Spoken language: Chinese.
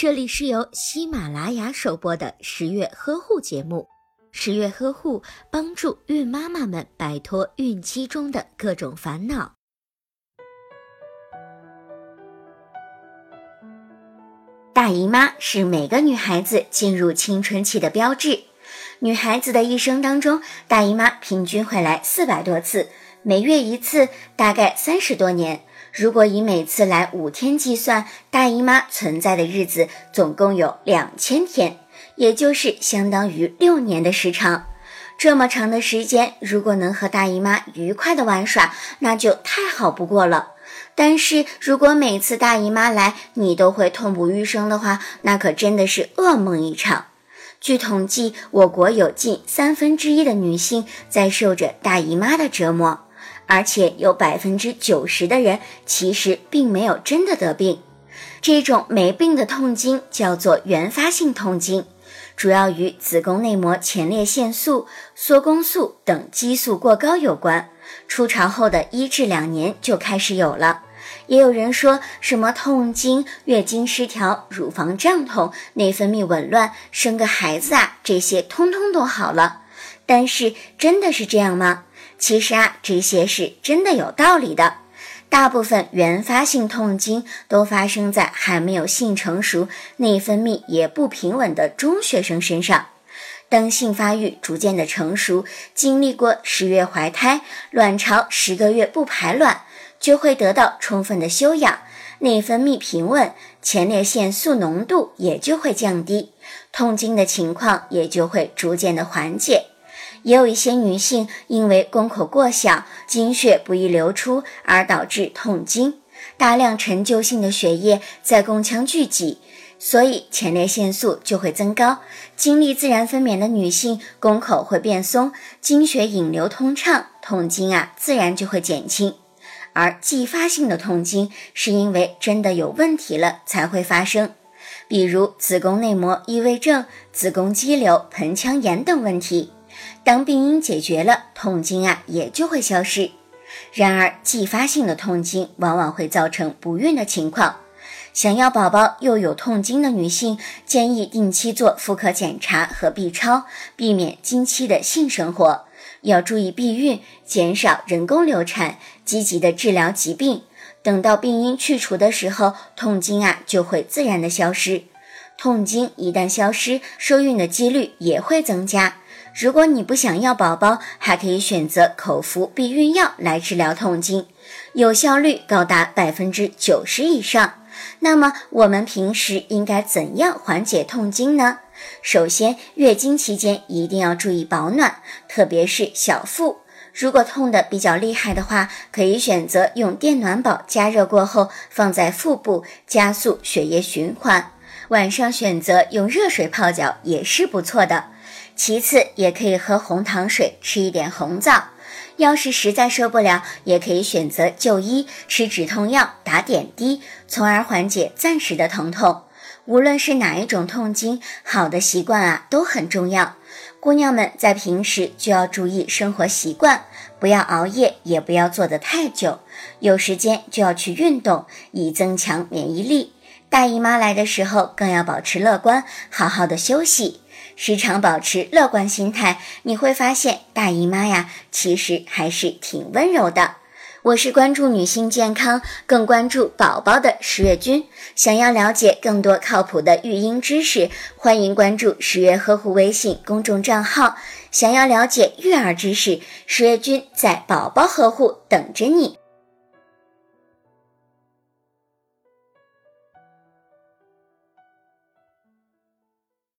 这里是由喜马拉雅首播的十月呵护节目。十月呵护帮助孕妈妈们摆脱孕期中的各种烦恼。大姨妈是每个女孩子进入青春期的标志。女孩子的一生当中，大姨妈平均会来四百多次，每月一次，大概三十多年。如果以每次来五天计算，大姨妈存在的日子总共有两千天，也就是相当于六年的时长。这么长的时间，如果能和大姨妈愉快的玩耍，那就太好不过了。但是如果每次大姨妈来你都会痛不欲生的话，那可真的是噩梦一场。据统计，我国有近三分之一的女性在受着大姨妈的折磨。而且有百分之九十的人其实并没有真的得病，这种没病的痛经叫做原发性痛经，主要与子宫内膜前列腺素、缩宫素等激素过高有关。初潮后的一至两年就开始有了。也有人说什么痛经、月经失调、乳房胀痛、内分泌紊乱，生个孩子啊，这些通通都好了。但是真的是这样吗？其实啊，这些是真的有道理的。大部分原发性痛经都发生在还没有性成熟、内分泌也不平稳的中学生身上。当性发育逐渐的成熟，经历过十月怀胎、卵巢十个月不排卵，就会得到充分的休养，内分泌平稳，前列腺素浓度也就会降低，痛经的情况也就会逐渐的缓解。也有一些女性因为宫口过小、经血不易流出而导致痛经，大量陈旧性的血液在宫腔聚集，所以前列腺素就会增高。经历自然分娩的女性，宫口会变松，经血引流通畅，痛经啊自然就会减轻。而继发性的痛经是因为真的有问题了才会发生，比如子宫内膜异位症、子宫肌瘤、盆腔炎等问题。当病因解决了，痛经啊也就会消失。然而，继发性的痛经往往会造成不孕的情况。想要宝宝又有痛经的女性，建议定期做妇科检查和 B 超，避免经期的性生活。要注意避孕，减少人工流产，积极的治疗疾病。等到病因去除的时候，痛经啊就会自然的消失。痛经一旦消失，受孕的几率也会增加。如果你不想要宝宝，还可以选择口服避孕药来治疗痛经，有效率高达百分之九十以上。那么我们平时应该怎样缓解痛经呢？首先，月经期间一定要注意保暖，特别是小腹。如果痛得比较厉害的话，可以选择用电暖宝加热过后放在腹部，加速血液循环。晚上选择用热水泡脚也是不错的。其次，也可以喝红糖水，吃一点红枣。要是实在受不了，也可以选择就医，吃止痛药，打点滴，从而缓解暂时的疼痛。无论是哪一种痛经，好的习惯啊都很重要。姑娘们在平时就要注意生活习惯，不要熬夜，也不要坐得太久。有时间就要去运动，以增强免疫力。大姨妈来的时候，更要保持乐观，好好的休息。时常保持乐观心态，你会发现大姨妈呀，其实还是挺温柔的。我是关注女性健康，更关注宝宝的十月君。想要了解更多靠谱的育婴知识，欢迎关注十月呵护微信公众账号。想要了解育儿知识，十月君在宝宝呵护等着你。